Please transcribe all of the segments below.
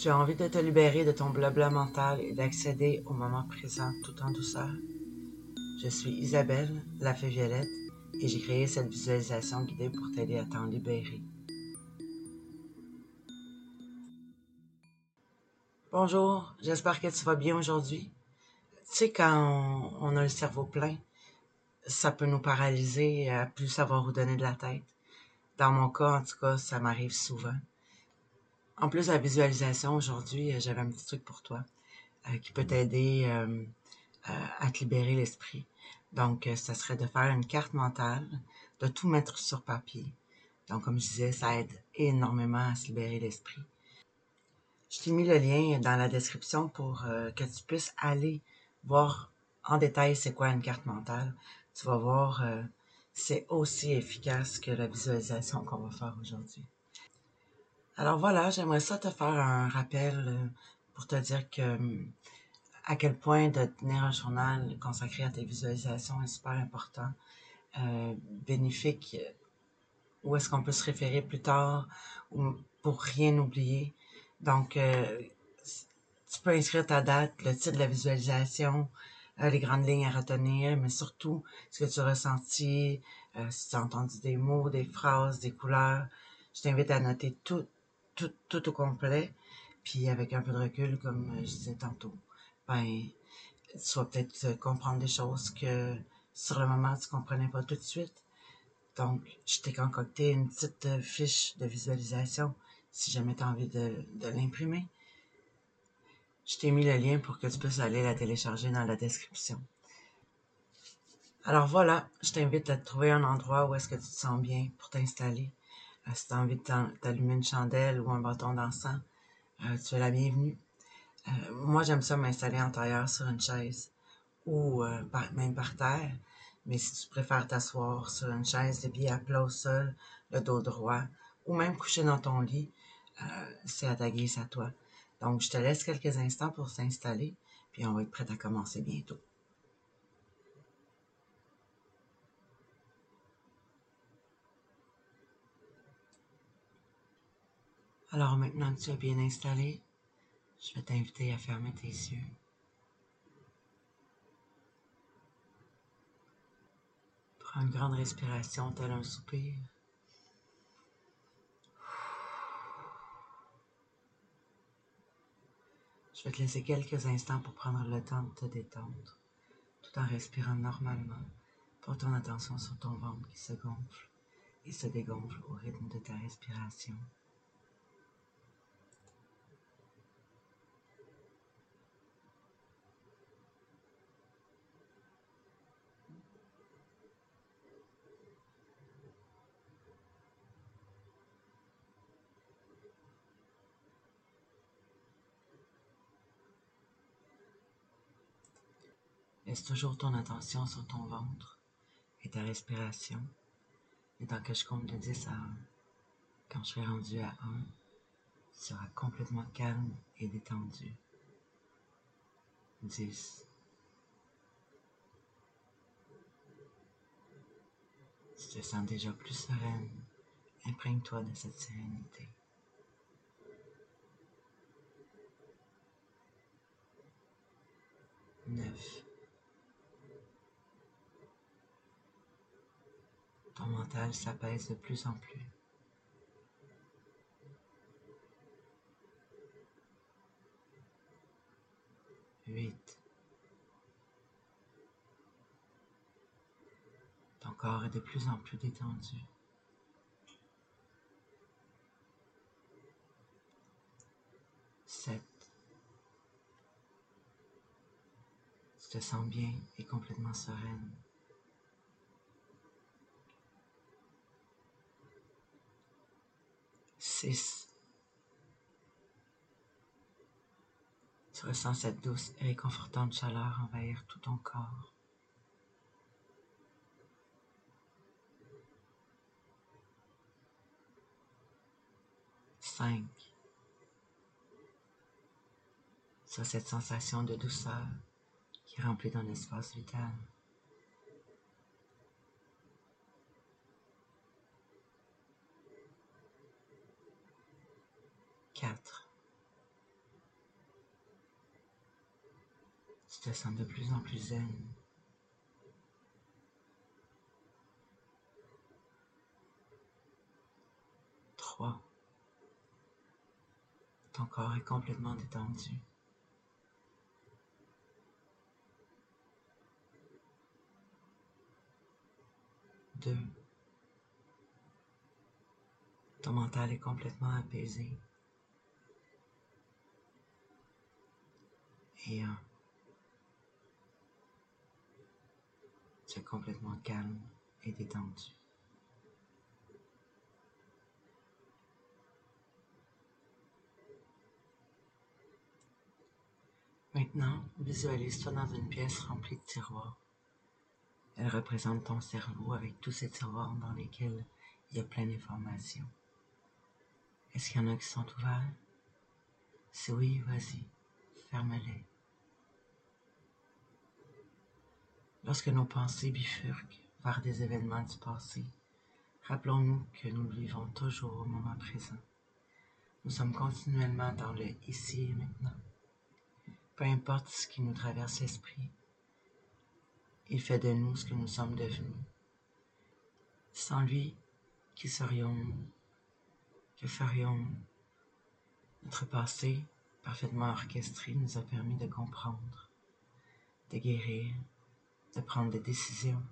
Tu as envie de te libérer de ton blabla mental et d'accéder au moment présent tout en douceur? Je suis Isabelle, la fée violette, et j'ai créé cette visualisation guidée pour t'aider à t'en libérer. Bonjour, j'espère que tu vas bien aujourd'hui. Tu sais, quand on, a le cerveau plein, ça peut nous paralyser à plus savoir où donner de la tête. Dans mon cas, en tout cas, ça m'arrive souvent. En plus de la visualisation, aujourd'hui, euh, j'avais un petit truc pour toi euh, qui peut t'aider euh, à te libérer l'esprit. Donc, ça serait de faire une carte mentale, de tout mettre sur papier. Donc, comme je disais, ça aide énormément à se libérer l'esprit. Je t'ai mis le lien dans la description pour que tu puisses aller voir en détail c'est quoi une carte mentale. Tu vas voir, c'est aussi efficace que la visualisation qu'on va faire aujourd'hui. Alors voilà, j'aimerais ça te faire un rappel euh, pour te dire que à quel point de tenir un journal consacré à tes visualisations est super important, euh, bénéfique, où est-ce qu'on peut se référer plus tard ou pour rien oublier. Donc, euh, tu peux inscrire ta date, le titre de la visualisation, les grandes lignes à retenir, mais surtout ce que tu as ressenti, si tu as entendu des mots, des phrases, des couleurs. Je t'invite à noter tout, tout, tout au complet, puis avec un peu de recul, comme je disais tantôt, ben, tu vas peut-être comprendre des choses que sur le moment, tu comprenais pas tout de suite. Donc, je t'ai concocté une petite fiche de visualisation si jamais tu as envie de, de l'imprimer. Je t'ai mis le lien pour que tu puisses aller la télécharger dans la description. Alors voilà, je t'invite à trouver un endroit où est-ce que tu te sens bien pour t'installer. Euh, si tu as envie d'allumer une chandelle ou un bâton d'encens, euh, tu es la bienvenue. Euh, moi, j'aime ça m'installer en tailleur sur une chaise ou même par terre. Mais si tu préfères t'asseoir sur une chaise, les pieds à plat au sol, le dos droit, ou même coucher dans ton lit, c'est à ta guise à toi. Donc, je te laisse quelques instants pour s'installer, puis on va être prêt à commencer bientôt. Alors maintenant que tu es bien installé, je vais t'inviter à fermer tes yeux. Prends une grande respiration tel un soupir. Je vais te laisser quelques instants pour prendre le temps de te détendre, tout en respirant normalement. Porte ton attention sur ton ventre qui se gonfle et se dégonfle au rythme de ta respiration. Laisse toujours ton attention sur ton ventre et ta respiration. Et tant que je compte de 10 à 1, quand je serai rendu à 1, tu seras complètement calme et détendu. 10. Tu te sens déjà plus sereine. Imprègne-toi de cette sérénité. 9. Mental s'apaise de plus en plus. Huit. Ton corps est de plus en plus détendu. Sept. Tu te sens bien et complètement sereine. 6. Tu ressens cette douce et réconfortante chaleur envahir tout ton corps. Cinq. As cette sensation de douceur qui remplit ton espace vital. quatre. Tu te sens de plus en plus zen. Ton corps est complètement détendu. Deux. Ton mental est complètement apaisé. Et. Tu es complètement calme et détendu. Maintenant, visualise-toi dans une pièce remplie de tiroirs. Elle représente ton cerveau avec tous ces tiroirs dans lesquels il y a plein d'informations. Est-ce qu'il y en a qui sont ouverts? Si oui, vas-y, ferme-les. Lorsque nos pensées bifurquent vers des événements du passé, rappelons-nous que nous vivons toujours au moment présent. Nous sommes continuellement dans le ici et maintenant. Peu importe ce qui nous traverse l'esprit, il fait de nous ce que nous sommes devenus. Sans lui, qui serions-nous? Que ferions-nous? Notre passé, parfaitement orchestré, nous a permis de comprendre, de guérir, de prendre des décisions,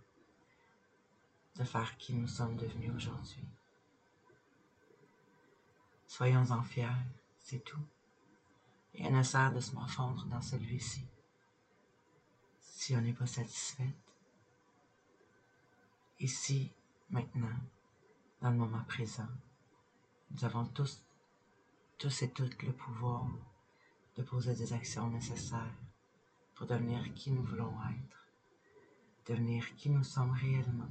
de faire qui nous sommes devenus aujourd'hui. Soyons-en fiers, c'est tout. Rien ne sert de se morfondre dans celui-ci. Si on n'est pas satisfaite, ici, maintenant, dans le moment présent, nous avons tous, tous et toutes le pouvoir de poser des actions nécessaires pour devenir qui nous voulons être, devenir qui nous sommes réellement.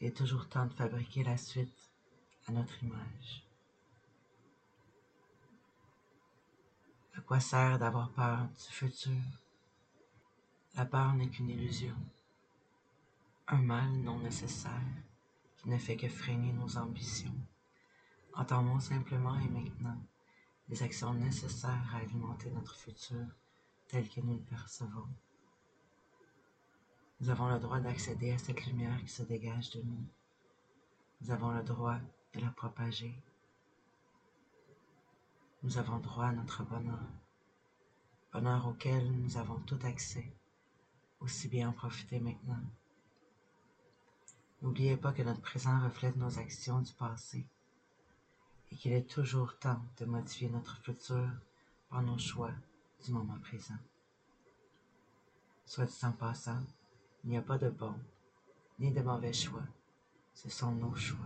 Il est toujours temps de fabriquer la suite à notre image. À quoi sert d'avoir peur du futur? La peur n'est qu'une illusion, un mal non nécessaire qui ne fait que freiner nos ambitions. Entendons simplement et maintenant les actions nécessaires à alimenter notre futur tel que nous le percevons. Nous avons le droit d'accéder à cette lumière qui se dégage de nous. Nous avons le droit de la propager nous avons droit à notre bonheur, bonheur auquel nous avons tout accès, aussi bien en profiter maintenant. N'oubliez pas que notre présent reflète nos actions du passé et qu'il est toujours temps de modifier notre futur par nos choix du moment présent. Soit dit en passant, il n'y a pas de bon ni de mauvais choix, ce sont nos choix.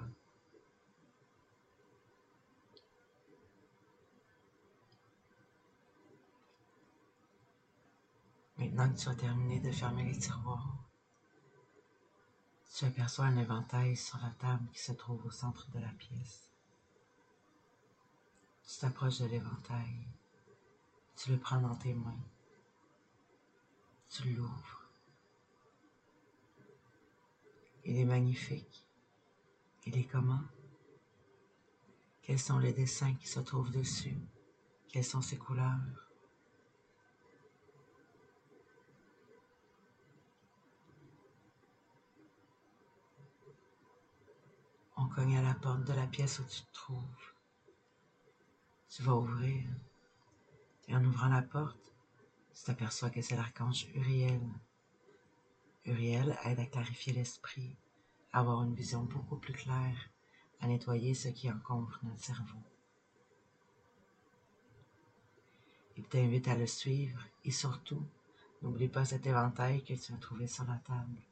Maintenant que tu as terminé de fermer les tiroirs, tu aperçois un éventail sur la table qui se trouve au centre de la pièce. Tu t'approches de l'éventail, tu le prends dans tes mains, tu l'ouvres. Il est magnifique. Il est comment? Quels sont les dessins qui se trouvent dessus? Quelles sont ses couleurs? On cogne à la porte de la pièce où tu te trouves. Tu vas ouvrir. Et en ouvrant la porte, tu t'aperçois que c'est l'archange Uriel. Uriel aide à clarifier l'esprit, à avoir une vision beaucoup plus claire, à nettoyer ce qui encombre notre cerveau. Il t'invite à le suivre et surtout, n'oublie pas cet éventail que tu as trouvé sur la table,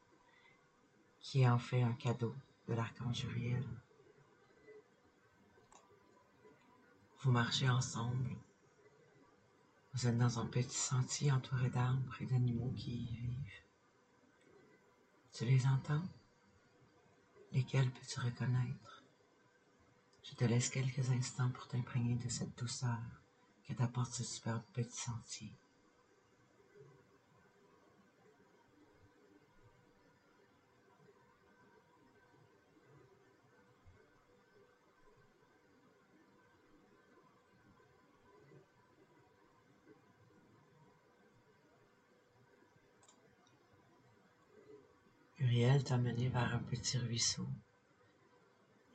qui est en fait un cadeau de l'archange Uriel. Vous marchez ensemble. Vous êtes dans un petit sentier entouré d'arbres et d'animaux qui y vivent. Tu les entends? Lesquels peux-tu reconnaître? Je te laisse quelques instants pour t'imprégner de cette douceur que t'apporte ce superbe petit sentier. T'a mené vers un petit ruisseau.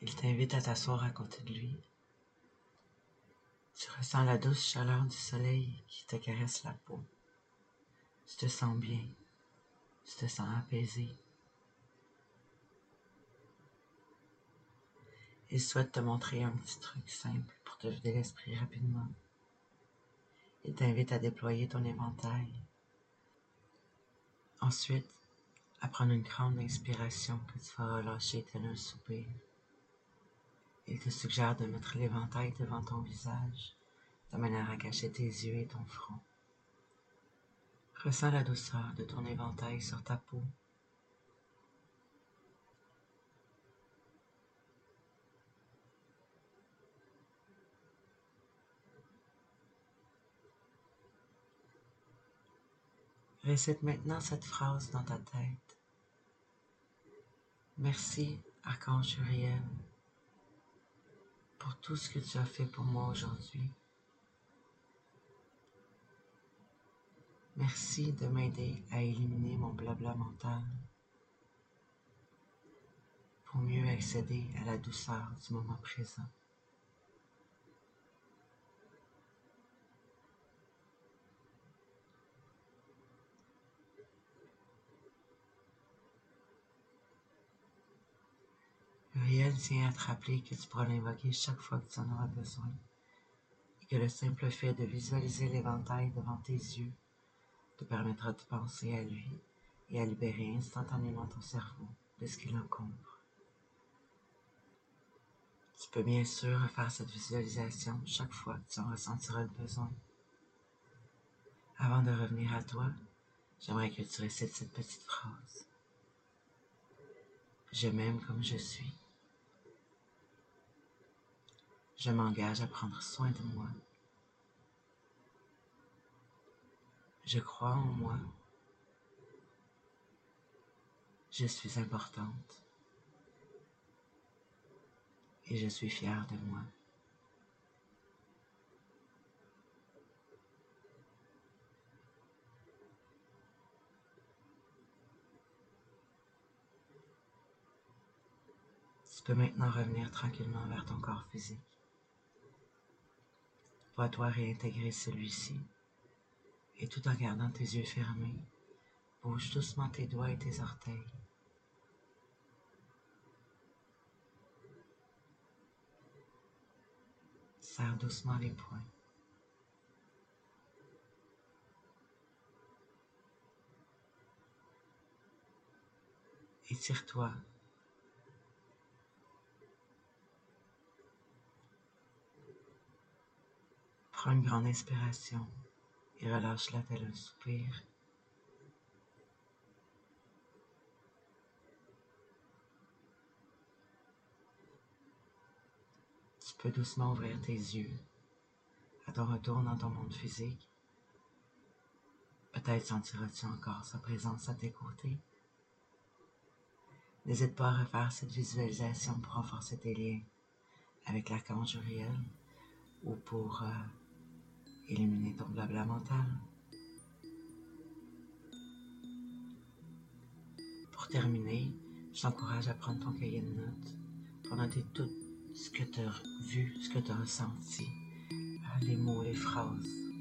Il t'invite à t'asseoir à côté de lui. Tu ressens la douce chaleur du soleil qui te caresse la peau. Tu te sens bien. Tu te sens apaisé. Il souhaite te montrer un petit truc simple pour te vider l'esprit rapidement. Il t'invite à déployer ton éventail. Ensuite, à prendre une grande inspiration que tu vas relâcher tel un soupir. Il te suggère de mettre l'éventail devant ton visage, de manière à cacher tes yeux et ton front. Ressens la douceur de ton éventail sur ta peau. Récite maintenant cette phrase dans ta tête. Merci, Archange Uriel pour tout ce que tu as fait pour moi aujourd'hui. Merci de m'aider à éliminer mon blabla mental pour mieux accéder à la douceur du moment présent. Tient à te rappeler que tu pourras l'invoquer chaque fois que tu en auras besoin et que le simple fait de visualiser l'éventail devant tes yeux te permettra de penser à lui et à libérer instantanément ton cerveau de ce qui l'encombre. Tu peux bien sûr refaire cette visualisation chaque fois que tu en ressentiras le besoin. Avant de revenir à toi, j'aimerais que tu récites cette petite phrase. Je m'aime comme je suis. Je m'engage à prendre soin de moi. Je crois en moi. Je suis importante. Et je suis fière de moi. Tu peux maintenant revenir tranquillement vers ton corps physique. Va-toi réintégrer celui-ci et tout en gardant tes yeux fermés, bouge doucement tes doigts et tes orteils. Serre doucement les poings. Étire-toi Prends une grande inspiration et relâche-la tel un soupir. Tu peux doucement ouvrir tes yeux à ton retour dans ton monde physique. Peut-être sentiras-tu encore sa présence à tes côtés. N'hésite pas à refaire cette visualisation pour renforcer tes liens avec l'archange Uriel ou pour euh, éliminer ton blabla mental. Pour terminer, je t'encourage à prendre ton cahier de notes pour noter tout ce que tu as vu, ce que tu as ressenti, euh, les mots, les phrases,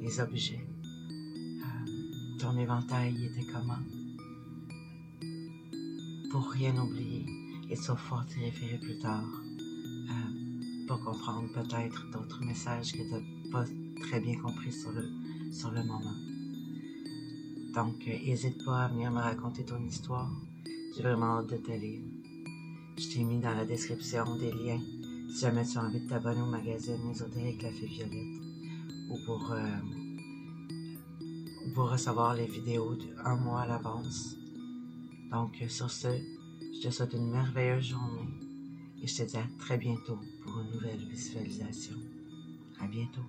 les objets, euh, ton éventail était comment, pour rien oublier et sauf fort t'y référer plus tard, euh, pour comprendre peut-être d'autres messages que tu n'as pas très bien compris sur le, sur le moment. Donc, n'hésite euh, pas à venir me raconter ton histoire. J'ai vraiment hâte de te lire. Je t'ai mis dans la description des liens si jamais tu as envie de t'abonner au magazine Ésotérique La Fée Violette ou pour, euh, recevoir les vidéos un mois à l'avance. Donc, euh, sur ce, je te souhaite une merveilleuse journée et je te dis à très bientôt pour une nouvelle visualisation. À bientôt.